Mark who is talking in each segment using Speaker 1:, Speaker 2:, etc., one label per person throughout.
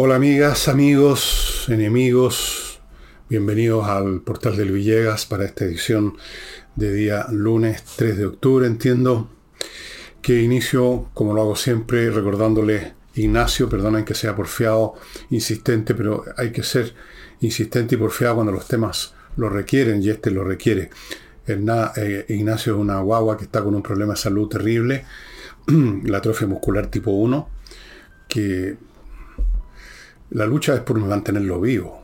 Speaker 1: Hola amigas, amigos, enemigos, bienvenidos al portal del Villegas para esta edición de día lunes 3 de octubre. Entiendo que inicio, como lo hago siempre, recordándole Ignacio, perdonen que sea porfiado, insistente, pero hay que ser insistente y porfiado cuando los temas lo requieren y este lo requiere. Eh, Ignacio es una guagua que está con un problema de salud terrible, la atrofia muscular tipo 1, que la lucha es por mantenerlo vivo,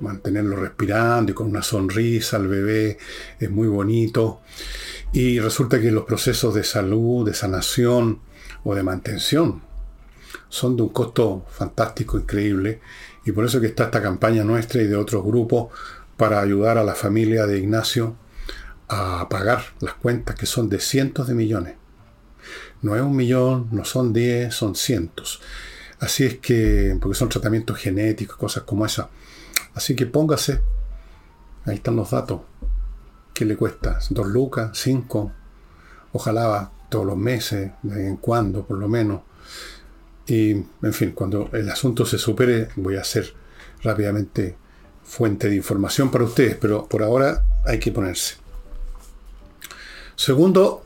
Speaker 1: mantenerlo respirando y con una sonrisa al bebé, es muy bonito. Y resulta que los procesos de salud, de sanación o de mantención son de un costo fantástico, increíble. Y por eso que está esta campaña nuestra y de otros grupos para ayudar a la familia de Ignacio a pagar las cuentas que son de cientos de millones. No es un millón, no son diez, son cientos. Así es que, porque son tratamientos genéticos, cosas como esa. Así que póngase, ahí están los datos. ¿Qué le cuesta? ¿Dos lucas? ¿Cinco? Ojalá todos los meses, de vez en cuando, por lo menos. Y, en fin, cuando el asunto se supere, voy a hacer rápidamente fuente de información para ustedes, pero por ahora hay que ponerse. Segundo,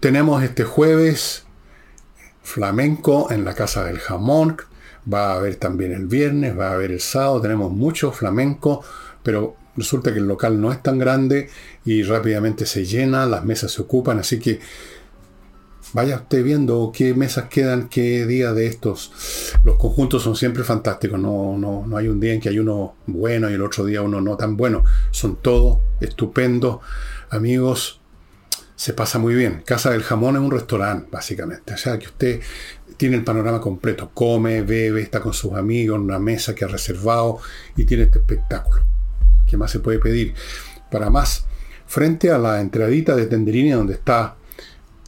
Speaker 1: tenemos este jueves flamenco en la Casa del Jamón. Va a haber también el viernes, va a haber el sábado. Tenemos mucho flamenco, pero resulta que el local no es tan grande y rápidamente se llena, las mesas se ocupan, así que vaya usted viendo qué mesas quedan, qué día de estos. Los conjuntos son siempre fantásticos, no, no, no hay un día en que hay uno bueno y el otro día uno no tan bueno. Son todos estupendos. Amigos, se pasa muy bien. Casa del Jamón es un restaurante, básicamente. O sea, que usted tiene el panorama completo. Come, bebe, está con sus amigos en una mesa que ha reservado y tiene este espectáculo. ¿Qué más se puede pedir? Para más, frente a la entradita de Tenderini, donde está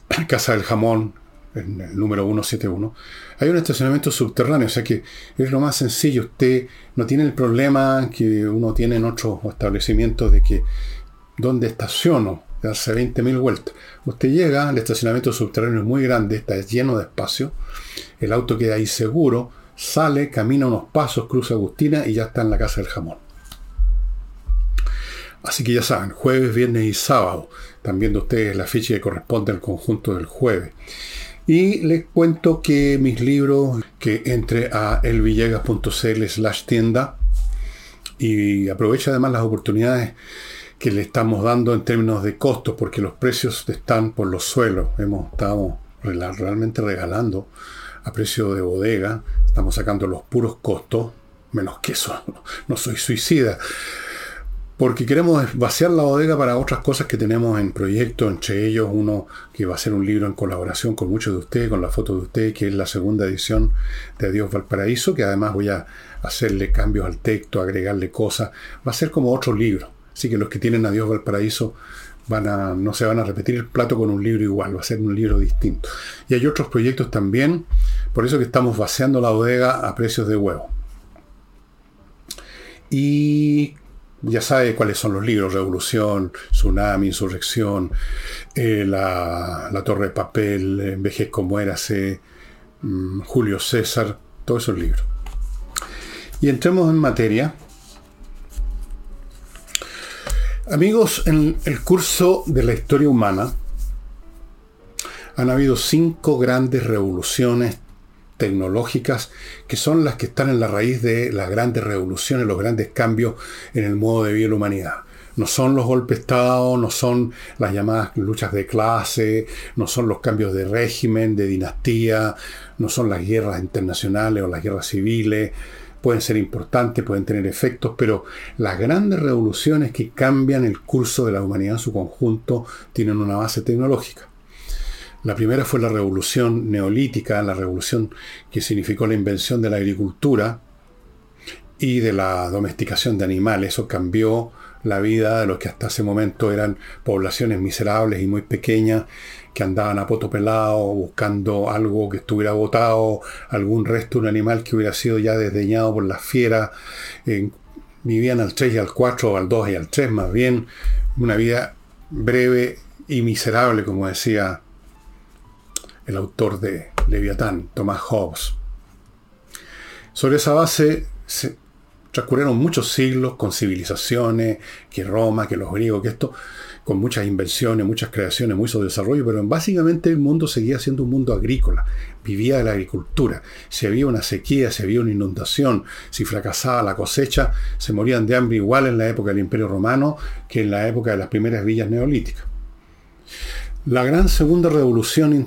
Speaker 1: Casa del Jamón, en el número 171, hay un estacionamiento subterráneo, o sea que es lo más sencillo. Usted no tiene el problema que uno tiene en otros establecimientos de que dónde estaciono darse 20.000 vueltas. Usted llega, al estacionamiento subterráneo es muy grande, está lleno de espacio, el auto queda ahí seguro, sale, camina unos pasos, cruza Agustina y ya está en la casa del jamón. Así que ya saben, jueves, viernes y sábado. Están viendo ustedes la ficha que corresponde al conjunto del jueves. Y les cuento que mis libros, que entre a elvillegas.cl slash tienda y aprovecha además las oportunidades que le estamos dando en términos de costos, porque los precios están por los suelos. Hemos estado realmente regalando a precio de bodega, estamos sacando los puros costos, menos que eso, no soy suicida, porque queremos vaciar la bodega para otras cosas que tenemos en proyecto, entre ellos uno que va a ser un libro en colaboración con muchos de ustedes, con la foto de ustedes, que es la segunda edición de Adiós Valparaíso, que además voy a hacerle cambios al texto, agregarle cosas, va a ser como otro libro Así que los que tienen a Dios Valparaíso van a, no se van a repetir el plato con un libro igual, va a ser un libro distinto. Y hay otros proyectos también, por eso que estamos vaciando la bodega a precios de huevo. Y ya sabe cuáles son los libros, Revolución, Tsunami, Insurrección, eh, la, Torre de Papel, Envejezco, Muérase, mm, Julio César, todos esos libros. Y entremos en materia. Amigos, en el curso de la historia humana han habido cinco grandes revoluciones tecnológicas que son las que están en la raíz de las grandes revoluciones, los grandes cambios en el modo de vida de la humanidad. No son los golpes de Estado, no son las llamadas luchas de clase, no son los cambios de régimen, de dinastía, no son las guerras internacionales o las guerras civiles, pueden ser importantes, pueden tener efectos, pero las grandes revoluciones que cambian el curso de la humanidad en su conjunto tienen una base tecnológica. La primera fue la revolución neolítica, la revolución que significó la invención de la agricultura y de la domesticación de animales. Eso cambió la vida de los que hasta ese momento eran poblaciones miserables y muy pequeñas que andaban a poto pelado buscando algo que estuviera botado, algún resto de un animal que hubiera sido ya desdeñado por las fieras. vivían al 3 y al 4, al 2 y al 3 más bien. Una vida breve y miserable, como decía el autor de Leviatán, Thomas Hobbes. Sobre esa base se transcurrieron muchos siglos con civilizaciones, que Roma, que los griegos, que esto, con muchas invenciones, muchas creaciones, mucho desarrollo, pero básicamente el mundo seguía siendo un mundo agrícola, vivía de la agricultura. Si había una sequía, si había una inundación, si fracasaba la cosecha, se morían de hambre igual en la época del Imperio Romano que en la época de las primeras villas neolíticas. La gran segunda revolución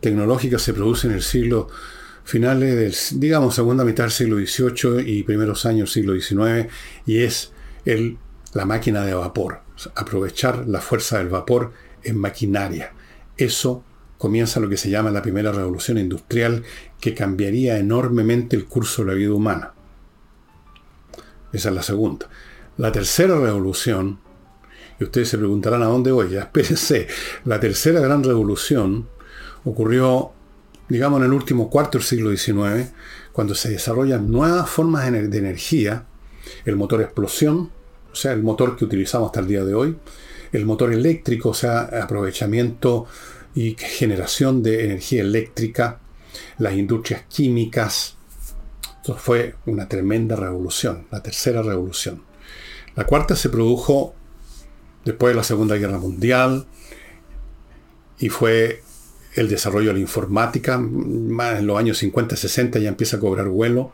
Speaker 1: tecnológica se produce en el siglo finales del, digamos, segunda mitad del siglo XVIII y primeros años del siglo XIX, y es la máquina de vapor, aprovechar la fuerza del vapor en maquinaria. Eso comienza lo que se llama la primera revolución industrial, que cambiaría enormemente el curso de la vida humana. Esa es la segunda. La tercera revolución, y ustedes se preguntarán a dónde voy, ya espérense, la tercera gran revolución ocurrió digamos, en el último cuarto del siglo XIX, cuando se desarrollan nuevas formas de energía, el motor explosión, o sea, el motor que utilizamos hasta el día de hoy, el motor eléctrico, o sea, aprovechamiento y generación de energía eléctrica, las industrias químicas. Esto fue una tremenda revolución, la tercera revolución. La cuarta se produjo después de la Segunda Guerra Mundial y fue el desarrollo de la informática, más en los años 50, 60 ya empieza a cobrar vuelo.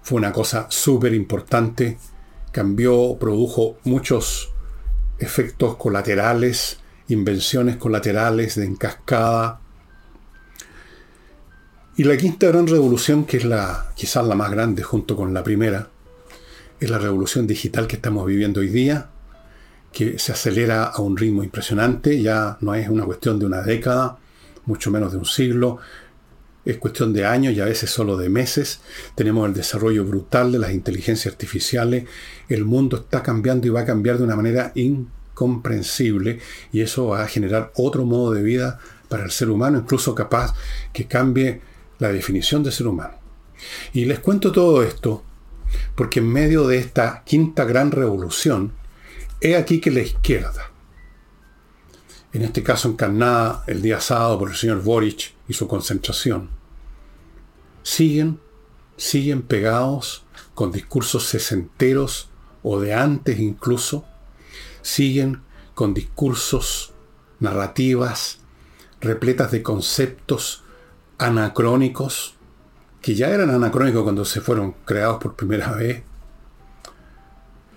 Speaker 1: Fue una cosa súper importante, cambió, produjo muchos efectos colaterales, invenciones colaterales de encascada. Y la quinta gran revolución, que es la quizás la más grande junto con la primera, es la revolución digital que estamos viviendo hoy día, que se acelera a un ritmo impresionante, ya no es una cuestión de una década, mucho menos de un siglo, es cuestión de años y a veces solo de meses. Tenemos el desarrollo brutal de las inteligencias artificiales. El mundo está cambiando y va a cambiar de una manera incomprensible y eso va a generar otro modo de vida para el ser humano, incluso capaz que cambie la definición de ser humano. Y les cuento todo esto porque en medio de esta quinta gran revolución, He aquí que la izquierda, en este caso encarnada el día sábado por el señor Boric y su concentración, siguen, siguen pegados con discursos sesenteros o de antes incluso, siguen con discursos, narrativas, repletas de conceptos anacrónicos, que ya eran anacrónicos cuando se fueron creados por primera vez,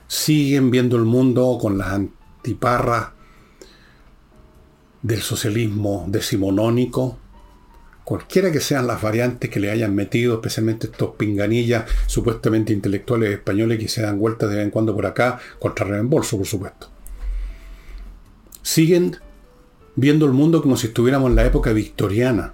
Speaker 1: siguen viendo el mundo con las antiparras del socialismo decimonónico, cualquiera que sean las variantes que le hayan metido, especialmente estos pinganillas supuestamente intelectuales españoles que se dan vueltas de vez en cuando por acá, contra reembolso, por supuesto. Siguen viendo el mundo como si estuviéramos en la época victoriana,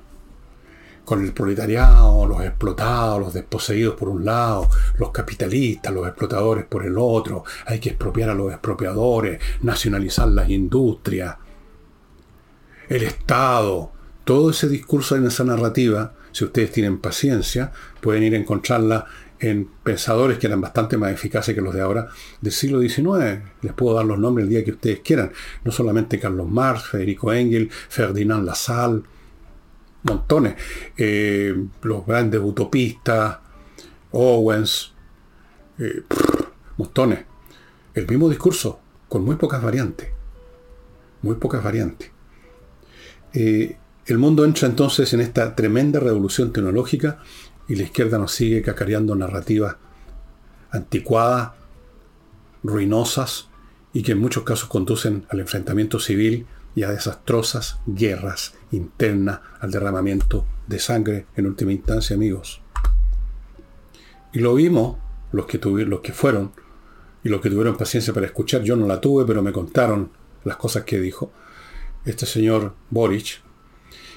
Speaker 1: con el proletariado, los explotados, los desposeídos por un lado, los capitalistas, los explotadores por el otro, hay que expropiar a los expropiadores, nacionalizar las industrias, el Estado, todo ese discurso en esa narrativa, si ustedes tienen paciencia, pueden ir a encontrarla en pensadores que eran bastante más eficaces que los de ahora del siglo XIX. Les puedo dar los nombres el día que ustedes quieran. No solamente Carlos Marx, Federico Engel, Ferdinand Lassalle, montones. Eh, los grandes utopistas, Owens, eh, montones. El mismo discurso, con muy pocas variantes. Muy pocas variantes. Eh, el mundo entra entonces en esta tremenda revolución tecnológica y la izquierda nos sigue cacareando narrativas anticuadas, ruinosas y que en muchos casos conducen al enfrentamiento civil y a desastrosas guerras internas, al derramamiento de sangre en última instancia, amigos. Y lo vimos, los que, tuvieron, los que fueron y los que tuvieron paciencia para escuchar, yo no la tuve, pero me contaron las cosas que dijo este señor Boric,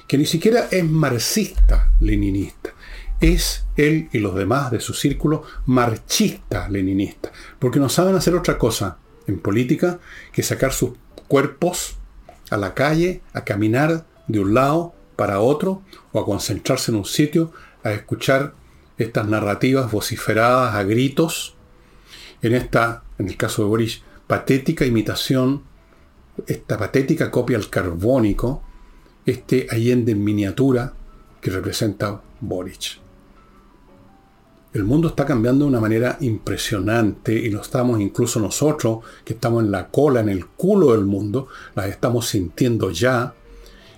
Speaker 1: que ni siquiera es marxista-leninista, es él y los demás de su círculo marchista-leninista, porque no saben hacer otra cosa en política que sacar sus cuerpos a la calle, a caminar de un lado para otro o a concentrarse en un sitio a escuchar estas narrativas vociferadas a gritos en esta, en el caso de Boric, patética imitación esta patética copia al carbónico, este Allende en miniatura que representa Boric. El mundo está cambiando de una manera impresionante y lo estamos incluso nosotros, que estamos en la cola, en el culo del mundo, las estamos sintiendo ya.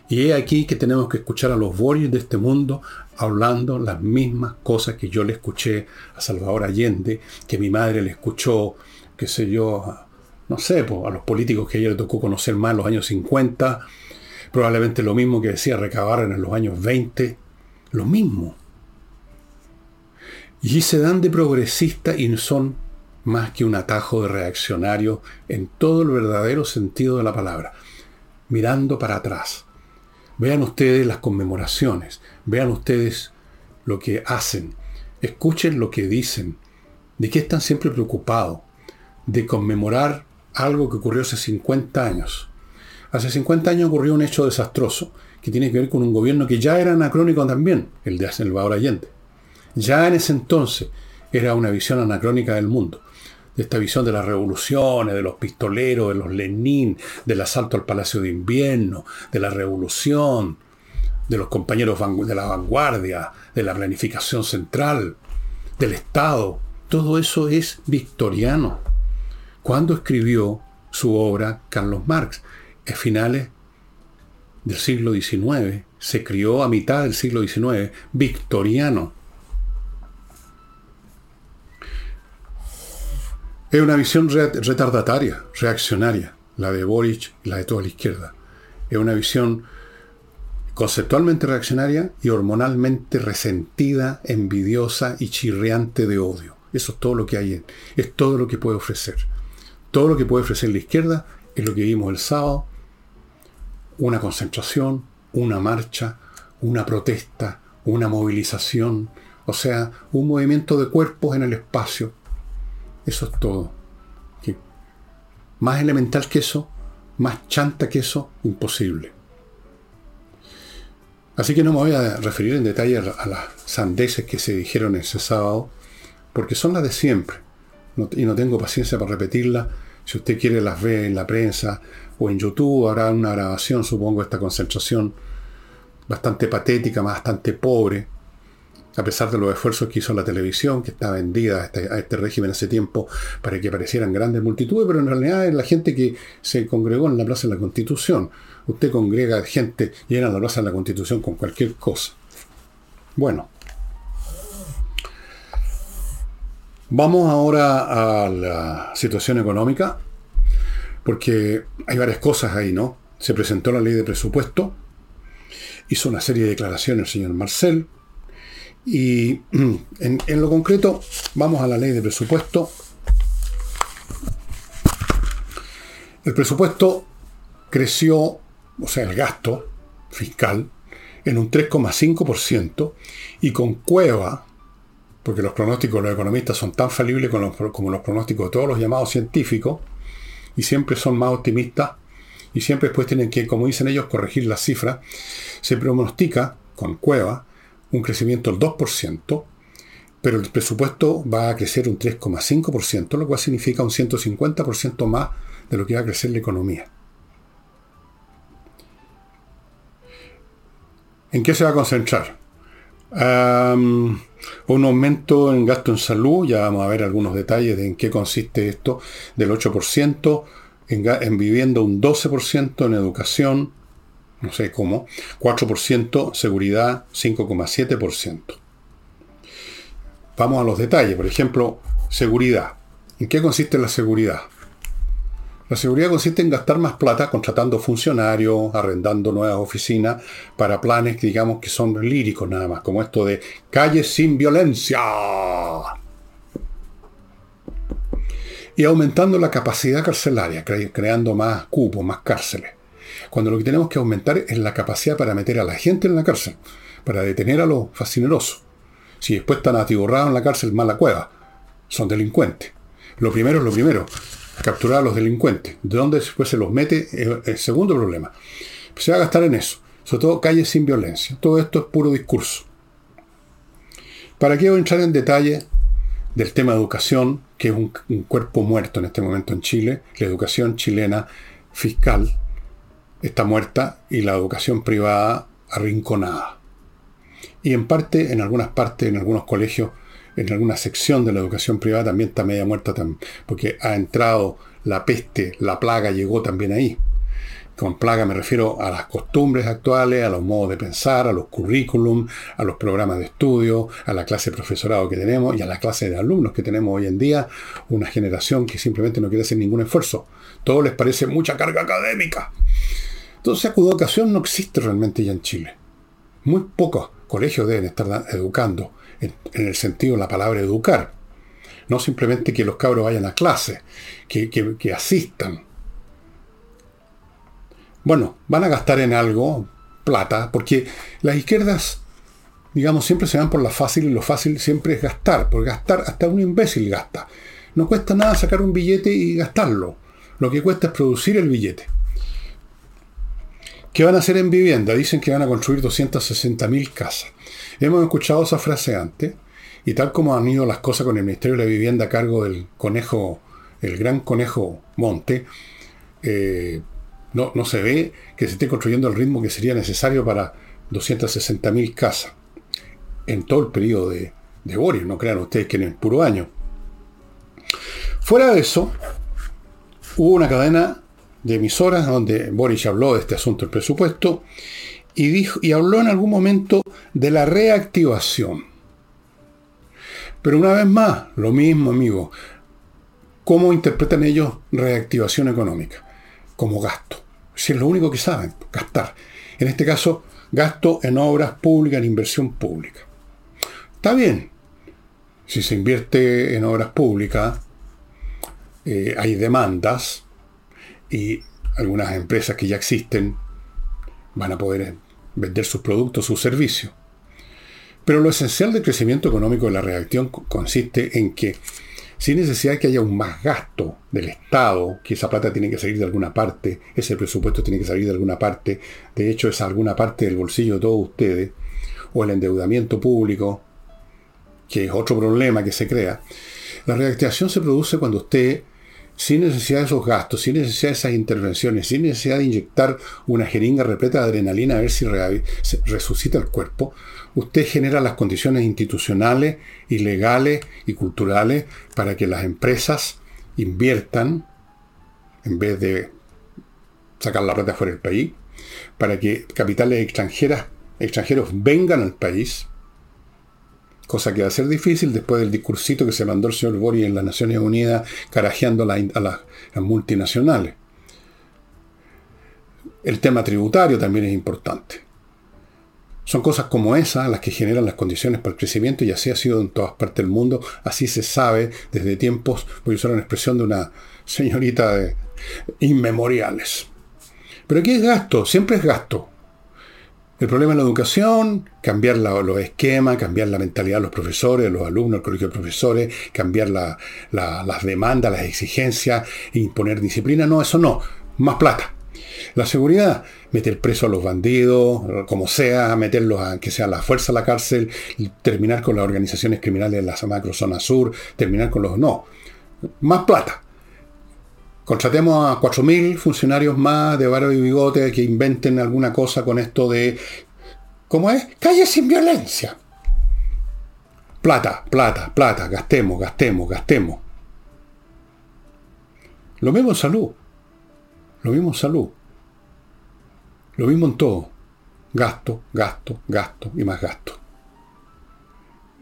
Speaker 1: Y es aquí que tenemos que escuchar a los Boris de este mundo hablando las mismas cosas que yo le escuché a Salvador Allende, que mi madre le escuchó, qué sé yo, no sé, a los políticos que a le tocó conocer más en los años 50, probablemente lo mismo que decía Recabar en los años 20, lo mismo. Y se dan de progresista y son más que un atajo de reaccionario en todo el verdadero sentido de la palabra, mirando para atrás. Vean ustedes las conmemoraciones, vean ustedes lo que hacen, escuchen lo que dicen, de qué están siempre preocupados, de conmemorar algo que ocurrió hace 50 años. Hace 50 años ocurrió un hecho desastroso que tiene que ver con un gobierno que ya era anacrónico también, el de Salvador Allende. Ya en ese entonces era una visión anacrónica del mundo. De esta visión de las revoluciones, de los pistoleros, de los Lenin, del asalto al Palacio de Invierno, de la revolución, de los compañeros de la vanguardia, de la planificación central, del Estado. Todo eso es victoriano. Cuando escribió su obra Carlos Marx? A finales del siglo XIX. Se crió a mitad del siglo XIX, victoriano. Es una visión retardataria, reaccionaria, la de Boric y la de toda la izquierda. Es una visión conceptualmente reaccionaria y hormonalmente resentida, envidiosa y chirriante de odio. Eso es todo lo que hay, es todo lo que puede ofrecer. Todo lo que puede ofrecer la izquierda es lo que vimos el sábado, una concentración, una marcha, una protesta, una movilización, o sea, un movimiento de cuerpos en el espacio eso es todo. Más elemental que eso, más chanta que eso, imposible. Así que no me voy a referir en detalle a las sandeces que se dijeron ese sábado, porque son las de siempre. Y no tengo paciencia para repetirlas. Si usted quiere las ve en la prensa o en YouTube, habrá una grabación, supongo, de esta concentración bastante patética, bastante pobre, a pesar de los esfuerzos que hizo la televisión, que está vendida a este, a este, régimen hace tiempo para que aparecieran grandes multitudes, pero en realidad es la gente que se congregó en la Plaza de la Constitución. Usted congrega gente, llena la Plaza de la Constitución con cualquier cosa. Bueno. Vamos ahora a la situación económica, porque hay varias cosas ahí, ¿no? Se presentó la ley de presupuesto, hizo una serie de declaraciones el señor Marcel, y en, lo concreto, vamos a la ley de presupuesto. El presupuesto creció, o sea, el gasto fiscal, en un 3,5% y con cueva, porque los pronósticos de los economistas son tan falibles como los, pronósticos de todos los llamados científicos, y siempre son más optimistas, y siempre después tienen que, como dicen ellos, corregir las cifras, se pronostica con cueva un crecimiento del 2%, pero el presupuesto va a crecer un 3,5%, lo cual significa un 150% más de lo que va a crecer la economía. ¿En qué se va a concentrar? Un aumento en gasto en salud, ya vamos a ver algunos detalles de en qué consiste esto, del 8%, en, en vivienda un 12%, en educación no sé cómo, 4%, seguridad 5,7%. Vamos a los detalles, por ejemplo, seguridad. ¿En qué consiste la seguridad? La seguridad consiste en gastar más plata contratando funcionarios, arrendando nuevas oficinas para planes que digamos que son líricos nada más, como esto de calles sin violencia. Y aumentando la capacidad carcelaria, creando más cupos, más cárceles cuando lo que tenemos que aumentar es la capacidad para meter a la gente en la cárcel, para detener a los fascinerosos. Si después están atiborrados en la cárcel, mala cueva, son delincuentes. Lo primero es lo primero, capturar a los delincuentes. De dónde después se los mete el segundo problema. Se va a gastar en eso, sobre todo calles sin violencia. Todo esto es puro discurso. ¿Para qué voy a entrar en detalle del tema de educación, que es un cuerpo muerto en este momento en Chile, la educación chilena fiscal, está muerta y la educación privada arrinconada. Y en parte, en algunas partes, en algunos colegios, en alguna sección de la educación privada también está media muerta, porque ha entrado la peste, la plaga llegó también ahí. Con plaga me refiero a las costumbres actuales, a los modos de pensar, a los currículum, a los programas de estudio, a la clase de profesorado que tenemos y a la clase de alumnos que tenemos hoy en día, una generación que simplemente no quiere hacer ningún esfuerzo. Todo les parece mucha carga académica. Entonces, educación no existe realmente ya en Chile. Muy pocos colegios deben estar educando, en, el sentido de la palabra educar. No simplemente que los cabros vayan a clase, que, que asistan bueno, van a gastar en algo plata, porque las izquierdas, digamos, siempre se van por la fácil y lo fácil siempre es gastar, porque gastar hasta un imbécil gasta. No cuesta nada sacar un billete y gastarlo. Lo que cuesta es producir el billete. ¿Qué van a hacer en vivienda? Dicen que van a construir 260.000 casas. Hemos escuchado esa frase antes, y tal como han ido las cosas con el Ministerio de la Vivienda a cargo del conejo, el gran conejo Monte, eh, no, no se ve que se esté construyendo el ritmo que sería necesario para 260.000 casas en todo el periodo de, de Boris, no crean ustedes que en el puro año. Fuera de eso, hubo una cadena de emisoras donde Boris habló de este asunto del presupuesto y, habló en algún momento de la reactivación. Pero una vez más, lo mismo, amigo. ¿Cómo interpretan ellos reactivación económica? como gasto. Si es lo único que saben, gastar. En este caso, gasto en obras públicas, en inversión pública. Está bien. Si se invierte en obras públicas, eh, hay demandas y algunas empresas que ya existen van a poder vender sus productos, sus servicios. Pero lo esencial del crecimiento económico de la reacción consiste en que sin necesidad de que haya un más gasto del Estado, que esa plata tiene que salir de alguna parte, ese presupuesto tiene que salir de alguna parte, de hecho es alguna parte del bolsillo de todos ustedes, o el endeudamiento público, que es otro problema que se crea. La reactivación se produce cuando usted, sin necesidad de esos gastos, sin necesidad de esas intervenciones, sin necesidad de inyectar una jeringa repleta de adrenalina a ver si resucita el cuerpo, usted genera las condiciones institucionales y legales y culturales para que las empresas inviertan en vez de sacar la plata fuera del país, para que capitales extranjeras, extranjeros vengan al país, cosa que va a ser difícil después del discursito que se mandó el señor Boris en las Naciones Unidas carajeando a, las multinacionales. El tema tributario también es importante. Son cosas como esas las que generan las condiciones para el crecimiento y así ha sido en todas partes del mundo, así se sabe desde tiempos, voy a usar una expresión de una señorita de inmemoriales. Pero aquí es gasto, siempre es gasto. El problema es la educación, cambiar los esquemas, cambiar la mentalidad de los profesores, los alumnos, el colegio de profesores, cambiar las demandas, las exigencias, imponer disciplina. No, eso no. Más plata. La seguridad, meter preso a los bandidos, como sea, meterlos a que sea la fuerza a la cárcel, terminar con las organizaciones criminales de la macrozona sur, terminar con los... No, más plata. Contratemos a 4.000 funcionarios más de barro y bigote que inventen alguna cosa con esto de... ¿Cómo es? Calle sin violencia. Plata, plata, plata, gastemos, gastemos, gastemos. Lo mismo en salud. Lo mismo en salud. Lo mismo en todo. Gasto, gasto, gasto y más gasto.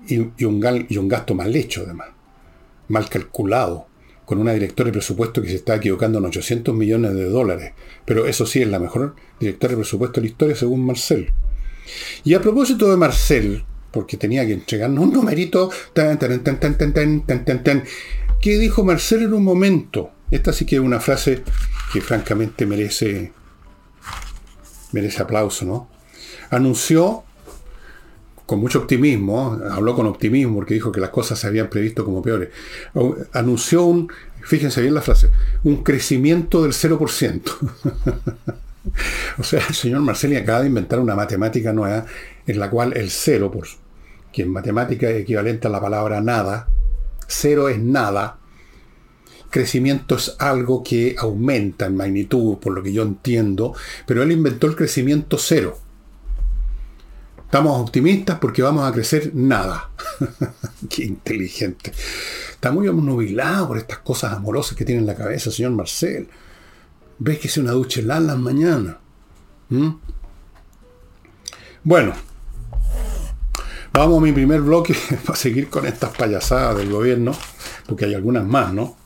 Speaker 1: Y, un, y un gasto mal hecho además. Mal calculado. Con una directora de presupuesto que se está equivocando en 800 millones de dólares. Pero eso sí es la mejor directora de presupuesto de la historia según Marcel. Y a propósito de Marcel, porque tenía que entregarnos un numerito, ¿qué dijo Marcel en un momento? Esta sí que es una frase que francamente merece merece aplauso, ¿no? Anunció con mucho optimismo, habló con optimismo porque dijo que las cosas se habían previsto como peores. Anunció un, fíjense bien la frase, un crecimiento del 0%. o sea, el señor Marcelli acaba de inventar una matemática nueva en la cual el cero, por, que en matemática es equivalente a la palabra nada, cero es nada, crecimiento es algo que aumenta en magnitud, por lo que yo entiendo, pero él inventó el crecimiento cero. Estamos optimistas porque vamos a crecer nada. Qué inteligente. Está muy nubilado por estas cosas amorosas que tiene en la cabeza, señor Marcel. ¿Ves que es una ducha en las mañanas? ¿Mm? Bueno, vamos a mi primer bloque para seguir con estas payasadas del gobierno, porque hay algunas más, ¿no?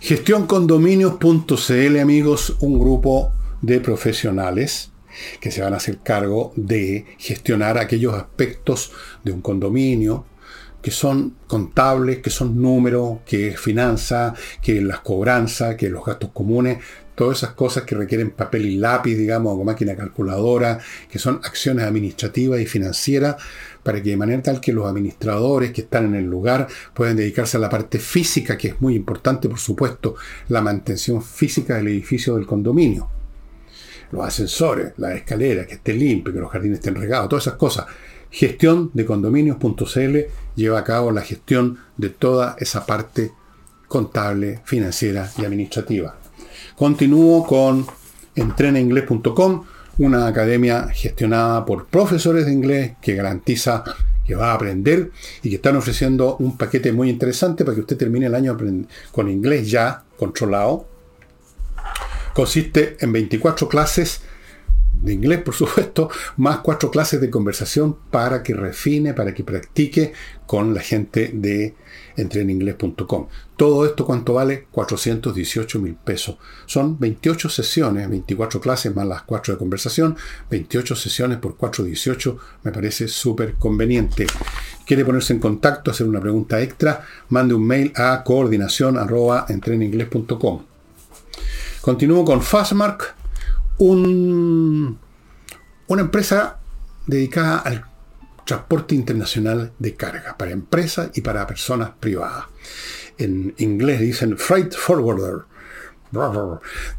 Speaker 1: Gestioncondominios.cl, amigos, un grupo de profesionales que se van a hacer cargo de gestionar aquellos aspectos de un condominio que son contables, que son números, que es finanza, que las cobranzas, que los gastos comunes, todas esas cosas que requieren papel y lápiz, digamos, o máquina calculadora, que son acciones administrativas y financieras, para que de manera tal que los administradores que están en el lugar puedan dedicarse a la parte física, que es muy importante, por supuesto, la mantención física del edificio del condominio los ascensores, la escalera, que esté limpio, que los jardines estén regados, todas esas cosas. Gestión de condominios.cl lleva a cabo la gestión de toda esa parte contable, financiera y administrativa. Continúo con entrenainglés.com, una academia gestionada por profesores de inglés que garantiza que va a aprender y que están ofreciendo un paquete muy interesante para que usted termine el año con inglés ya controlado Consiste en 24 clases de inglés, por supuesto, más cuatro clases de conversación para que refine, para que practique con la gente de entreninglés.com. Todo esto, ¿cuánto vale? 418 mil pesos. Son 28 sesiones, 24 clases más las 4 de conversación, 28 sesiones por 4, 18, me parece súper conveniente. ¿Quiere ponerse en contacto, hacer una pregunta extra? Mande un mail a coordinación Continúo con Fastmark, una empresa dedicada al transporte internacional de carga para empresas y para personas privadas. En inglés dicen Freight Forwarder.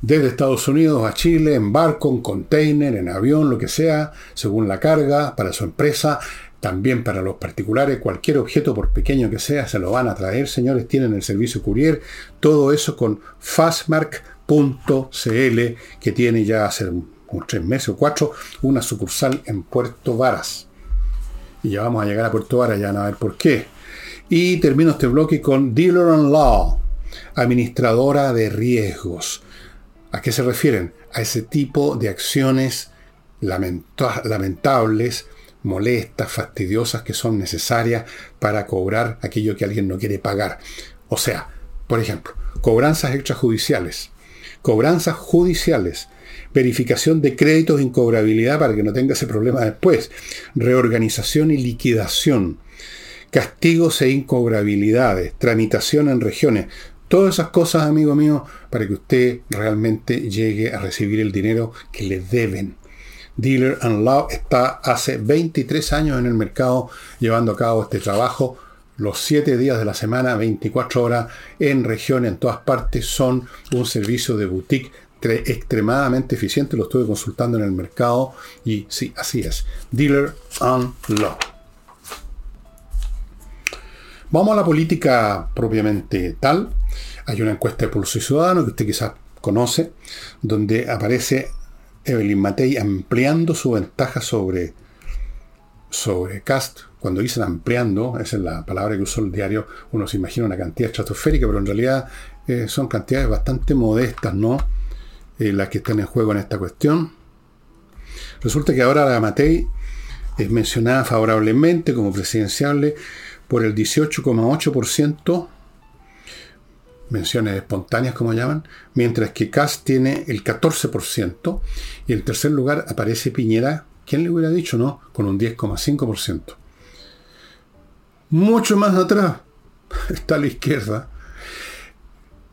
Speaker 1: Desde Estados Unidos a Chile, en barco, en container, en avión, lo que sea, según la carga, para su empresa, también para los particulares, cualquier objeto, por pequeño que sea, se lo van a traer, señores, tienen el servicio courier, todo eso con Fastmark .cl, que tiene ya hace unos tres meses o cuatro una sucursal en Puerto Varas. Y ya vamos a llegar a Puerto Varas, ya van a ver por qué. Y termino este bloque con Dealer on Law, administradora de riesgos. ¿A qué se refieren? A ese tipo de acciones lamentables, molestas, fastidiosas que son necesarias para cobrar aquello que alguien no quiere pagar. O sea, por ejemplo, cobranzas extrajudiciales, cobranzas judiciales, verificación de créditos e incobrabilidad para que no tenga ese problema después, reorganización y liquidación, castigos e incobrabilidades, tramitación en regiones, todas esas cosas, amigo mío, para que usted realmente llegue a recibir el dinero que le deben. Dealer and Law está hace 23 años en el mercado llevando a cabo este trabajo los 7 días de la semana, 24 horas, en región, en todas partes, son un servicio de boutique extremadamente eficiente. Lo estuve consultando en el mercado y sí, así es. Dealer Law. Vamos a la política propiamente tal. Hay una encuesta de Pulso Ciudadano que usted quizás conoce, donde aparece Evelyn Matei ampliando su ventaja sobre, sobre Cast cuando dicen ampliando, esa es la palabra que usó el diario, uno se imagina una cantidad estratosférica, pero en realidad eh, son cantidades bastante modestas, ¿no? Eh, las que están en juego en esta cuestión. Resulta que ahora la Matei es mencionada favorablemente como presidenciable por el 18,8%, menciones espontáneas como llaman, mientras que Kass tiene el 14%, y en tercer lugar aparece Piñera, ¿quién le hubiera dicho, no? Con un 10,5%. Mucho más atrás está la izquierda.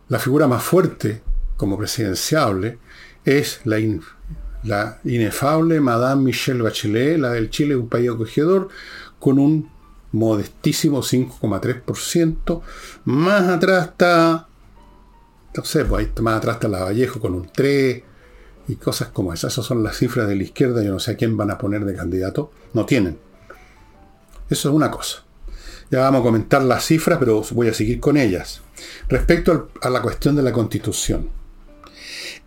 Speaker 1: La figura más fuerte como presidenciable es la, inefable Madame Michelle Bachelet, la del Chile, un país acogedor, con un modestísimo 5,3%. Más atrás está, no sé, pues más atrás está la Vallejo con un 3 y cosas como esas. Esas son las cifras de la izquierda. Yo no sé a quién van a poner de candidato. No tienen. Eso es una cosa. Ya vamos a comentar las cifras, pero voy a seguir con ellas. Respecto a la cuestión de la constitución.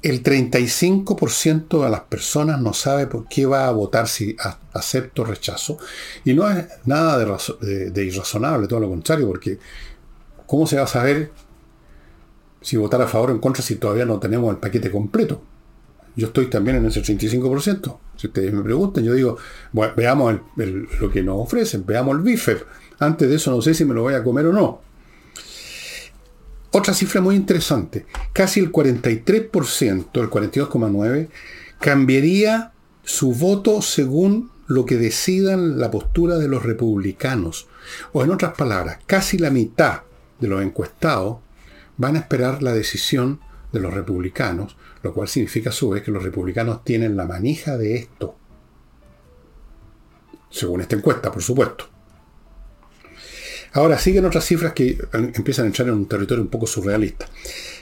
Speaker 1: el 35% de las personas no sabe por qué va a votar si acepto o rechazo. Y no es nada de, de, irrazonable, todo lo contrario, porque ¿cómo se va a saber si votar a favor o en contra si todavía no tenemos el paquete completo? Yo estoy también en ese 35%. Si ustedes me preguntan, yo digo, veamos lo que nos ofrecen, veamos el bife. Antes de eso no sé si me lo voy a comer o no. Otra cifra muy interesante. Casi el 43%, el 42,9%, cambiaría su voto según lo que decidan la postura de los republicanos. O en otras palabras, casi la mitad de los encuestados van a esperar la decisión de los republicanos, lo cual significa a su vez que los republicanos tienen la manija de esto. Según esta encuesta, por supuesto. Ahora siguen otras cifras que empiezan a entrar en un territorio un poco surrealista.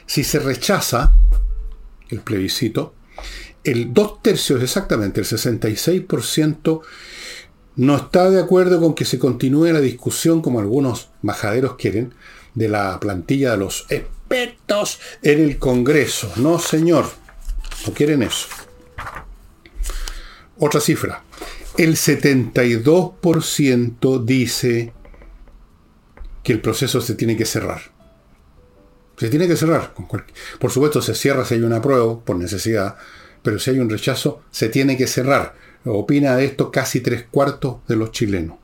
Speaker 1: Si se rechaza el plebiscito, el dos tercios exactamente, el 66%, no está de acuerdo con que se continúe la discusión, como algunos majaderos quieren, de la plantilla de los en el Congreso. No, señor, no quieren eso. Otra cifra. El 72% dice que el proceso se tiene que cerrar. Se tiene que cerrar. Por supuesto, se cierra si hay una prueba por necesidad, pero si hay un rechazo, se tiene que cerrar. Opina de esto casi tres cuartos de los chilenos.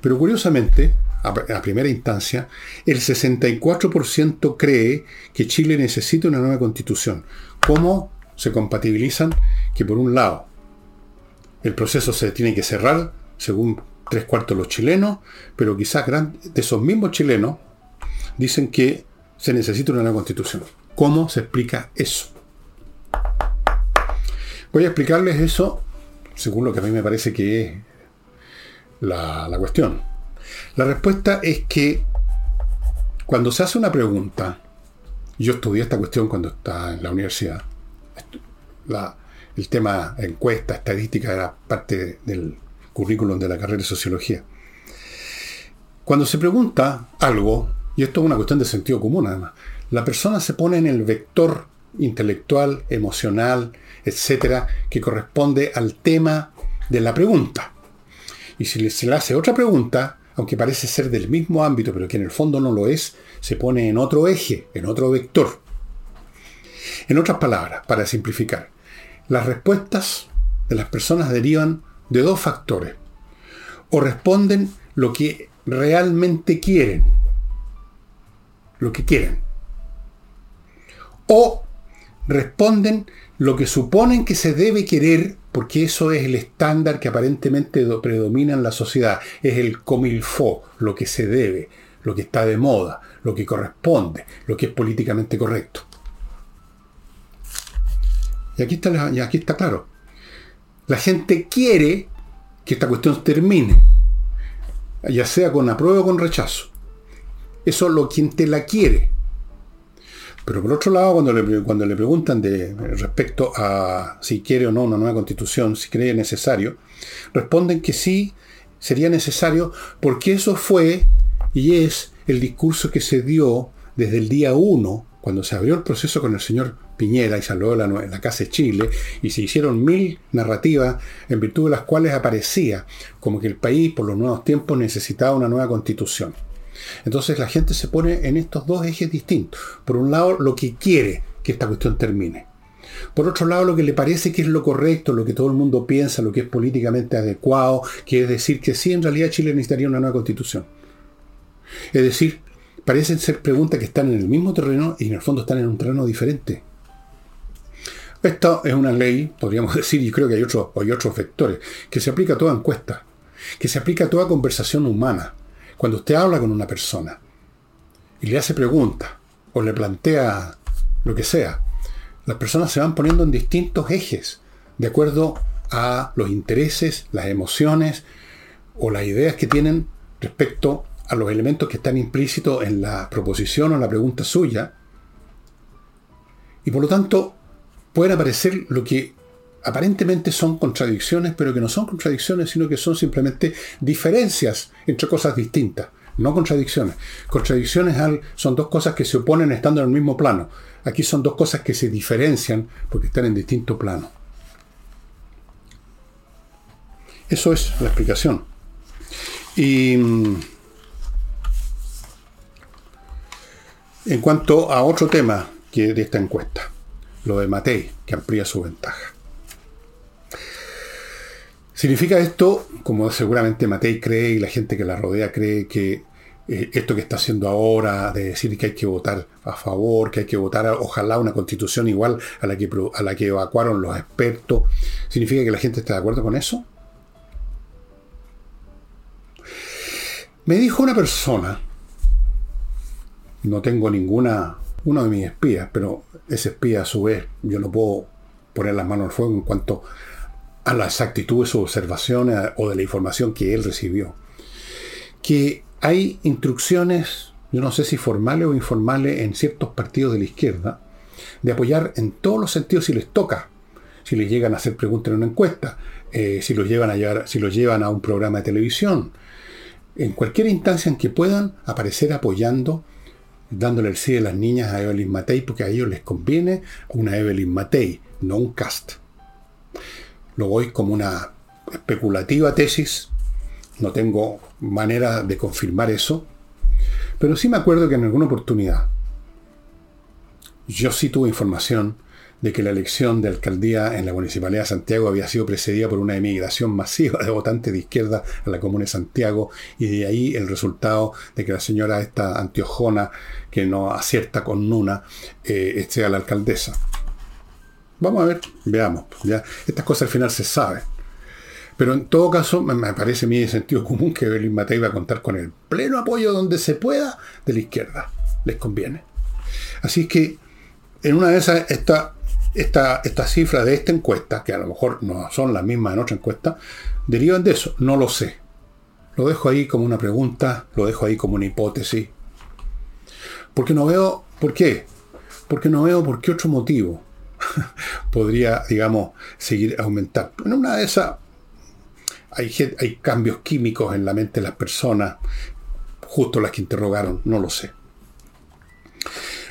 Speaker 1: Pero curiosamente, a primera instancia, el 64% cree que Chile necesita una nueva constitución. ¿Cómo se compatibilizan? Que por un lado, el proceso se tiene que cerrar, según tres cuartos los chilenos, pero quizás de esos mismos chilenos dicen que se necesita una nueva constitución. ¿Cómo se explica eso? Voy a explicarles eso según lo que a mí me parece que es la, la cuestión. La respuesta es que cuando se hace una pregunta, yo estudié esta cuestión cuando estaba en la universidad, el tema encuesta, estadística era parte del, currículum de la carrera de sociología. Cuando se pregunta algo, y esto es una cuestión de sentido común además, la persona se pone en el vector intelectual, emocional, etcétera, que corresponde al tema de la pregunta. Y si se le hace otra pregunta, aunque parece ser del mismo ámbito, pero que en el fondo no lo es, se pone en otro eje, en otro vector. En otras palabras, para simplificar, las respuestas de las personas derivan de dos factores. O responden lo que realmente quieren. Lo que quieren. O responden lo que suponen que se debe querer porque eso es el estándar que aparentemente predomina en la sociedad. Es el comilfo, lo que se debe, lo que está de moda, lo que corresponde, lo que es políticamente correcto. Y aquí está, claro. La gente quiere que esta cuestión termine, ya sea con apruebo o con rechazo. Eso es lo quien te la quiere. Pero por otro lado, cuando le, cuando le preguntan de, respecto a si quiere o no una nueva constitución, si cree necesario, responden que sí sería necesario porque eso fue y es el discurso que se dio desde el día 1, cuando se abrió el proceso con el señor Piñera y salió la, la Casa de Chile, y se hicieron mil narrativas en virtud de las cuales aparecía como que el país por los nuevos tiempos necesitaba una nueva constitución. Entonces la gente se pone en estos dos ejes distintos. Por un lado, lo que quiere que esta cuestión termine. Por otro lado, lo que le parece que es lo correcto, lo que todo el mundo piensa, lo que es políticamente adecuado, que es decir que sí, en realidad Chile necesitaría una nueva constitución. Es decir, parecen ser preguntas que están en el mismo terreno y en el fondo están en un terreno diferente. Esta es una ley, podríamos decir, y creo que hay otros, hay otros vectores, que se aplica a toda encuesta, que se aplica a toda conversación humana. Cuando usted habla con una persona y le hace preguntas o le plantea lo que sea, las personas se van poniendo en distintos ejes, de acuerdo a los intereses, las emociones o las ideas que tienen respecto a los elementos que están implícitos en la proposición o la pregunta suya. Y por lo tanto, pueden aparecer lo que aparentemente son contradicciones, pero que no son contradicciones, sino que son simplemente diferencias entre cosas distintas, no contradicciones. Contradicciones son dos cosas que se oponen estando en el mismo plano. Aquí son dos cosas que se diferencian porque están en distinto plano. Eso es la explicación. Y mm, en cuanto a otro tema que de esta encuesta, lo de Matei, que amplía su ventaja. ¿Significa esto, como seguramente Matei cree y la gente que la rodea cree, que eh, esto que está haciendo ahora, de decir que hay que votar a favor, que hay que votar, ojalá una constitución igual a la que, a la que evacuaron los expertos, ¿significa que la gente está de acuerdo con eso? Me dijo una persona, no tengo ninguna, uno de mis espías, pero ese espía a su vez yo no puedo poner las manos al fuego en cuanto a la exactitud de sus observaciones o de la información que él recibió. Que hay instrucciones, yo no sé si formales o informales, en ciertos partidos de la izquierda, de apoyar en todos los sentidos si les toca, si les llegan a hacer preguntas en una encuesta, eh, si los llevan a llevar, si los llevan a un programa de televisión, en cualquier instancia en que puedan aparecer apoyando, dándole el sí de las niñas a Evelyn Matei, porque a ellos les conviene una Evelyn Matei, no un cast. Lo voy como una especulativa tesis, no tengo manera de confirmar eso, pero sí me acuerdo que en alguna oportunidad yo sí tuve información de que la elección de alcaldía en la Municipalidad de Santiago había sido precedida por una emigración masiva de votantes de izquierda a la Comuna de Santiago y de ahí el resultado de que la señora esta antiojona que no acierta con Nuna eh, sea la alcaldesa. Vamos a ver, veamos. Ya, estas cosas al final se saben. Pero en todo caso, me parece de sentido común que Belín Matei va a contar con el pleno apoyo donde se pueda de la izquierda. Les conviene. Así que en una de esas, está esta, de esta encuesta, que a lo mejor no son las mismas en otra encuesta, derivan de eso. No lo sé. Lo dejo ahí como una pregunta, lo dejo ahí como una hipótesis. Porque no veo, ¿por qué? Porque no veo por qué otro motivo podría, digamos, seguir aumentando. En una de esas hay, cambios químicos en la mente de las personas, justo las que interrogaron, no lo sé.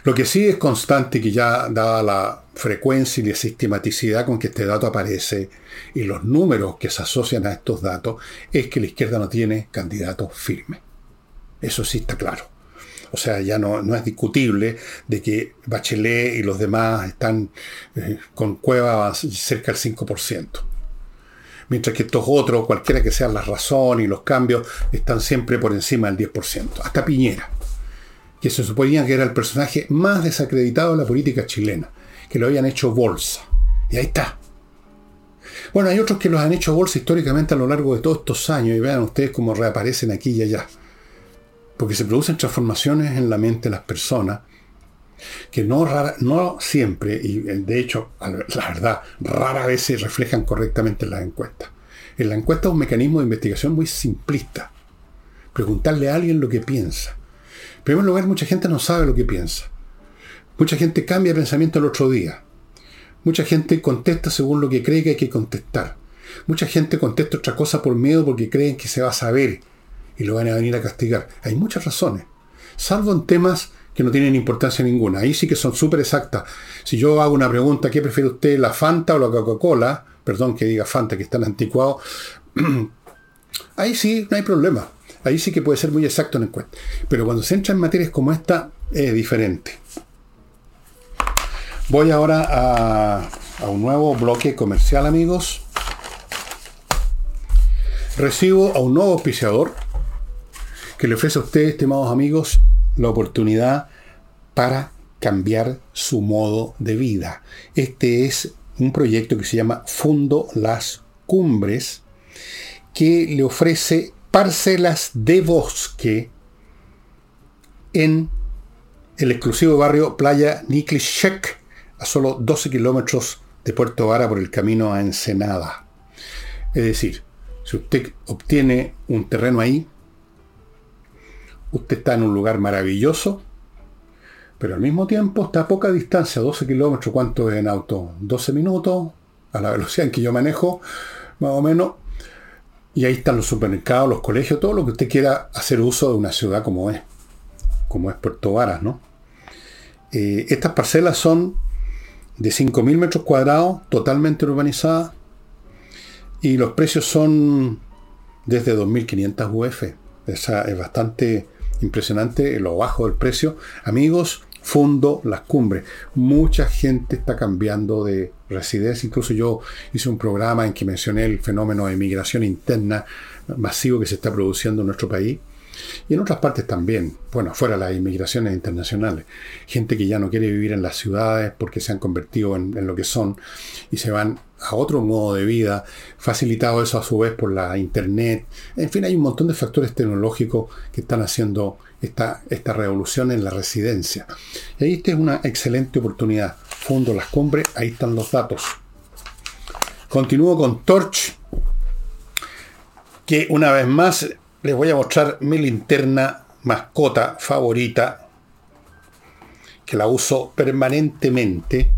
Speaker 1: Lo que sí es constante, que ya dada la frecuencia y la sistematicidad con que este dato aparece y los números que se asocian a estos datos, es que la izquierda no tiene candidato firme. Eso sí está claro. O sea, ya no, es discutible de que Bachelet y los demás están eh, con cuevas cerca del 5%. Mientras que estos otros, cualquiera que sean las razones y los cambios, están siempre por encima del 10%. Hasta Piñera que se suponía que era el personaje más desacreditado de la política chilena, que lo habían hecho bolsa. Y ahí está. Bueno, hay otros que los han hecho bolsa históricamente a lo largo de todos estos años y vean ustedes cómo reaparecen aquí y allá. Porque se producen transformaciones en la mente de las personas que no, siempre, y de hecho, la verdad, rara vez se reflejan correctamente en las encuestas. En la encuesta es un mecanismo de investigación muy simplista. Preguntarle a alguien lo que piensa. En primer lugar, mucha gente no sabe lo que piensa. Mucha gente cambia de pensamiento el otro día. Mucha gente contesta según lo que cree que hay que contestar. Mucha gente contesta otra cosa por miedo porque creen que se va a saber y lo van a venir a castigar. Hay muchas razones. Salvo en temas que no tienen importancia ninguna. Ahí sí que son súper exactas. Si yo hago una pregunta, ¿qué prefiere usted, la Fanta o la Coca-Cola? Perdón que diga Fanta, que están anticuados. Ahí sí, no hay problema. Ahí sí que puede ser muy exacto en encuesta. Pero cuando se entra en materias como esta, es diferente. Voy ahora a, a un nuevo bloque comercial, amigos. Recibo a un nuevo auspiciador que le ofrece a ustedes, estimados amigos, la oportunidad para cambiar su modo de vida. Este es un proyecto que se llama Fundo Las Cumbres, que le ofrece parcelas de bosque en el exclusivo barrio Playa Niklichek, a solo 12 kilómetros de Puerto Vara por el camino a Ensenada. Es decir, si usted obtiene un terreno ahí, usted está en un lugar maravilloso, pero al mismo tiempo está a poca distancia, 12 kilómetros, ¿cuánto es en auto? 12 minutos, a la velocidad en que yo manejo, más o menos, y ahí están los supermercados, los colegios, todo lo que usted quiera hacer uso de una ciudad como es, como es Puerto Varas, ¿no? Eh, estas parcelas son de 5.000 metros cuadrados, totalmente urbanizadas, y los precios son desde 2.500 UF. Esa es bastante impresionante lo bajo del precio. Amigos, Fundo Las Cumbres. Mucha gente está cambiando de residencia. Incluso yo hice un programa en que mencioné el fenómeno de migración interna masivo que se está produciendo en nuestro país. Y en otras partes también, bueno, fuera las inmigraciones internacionales. Gente que ya no quiere vivir en las ciudades porque se han convertido en lo que son y se van a otro modo de vida, facilitado eso a su vez por la internet. En fin, hay un montón de factores tecnológicos que están haciendo esta, esta revolución en la residencia. Y esta es una excelente oportunidad. Fundo Las Cumbres, ahí están los datos. Continúo con Torch, que una vez más les voy a mostrar mi linterna mascota favorita, que la uso permanentemente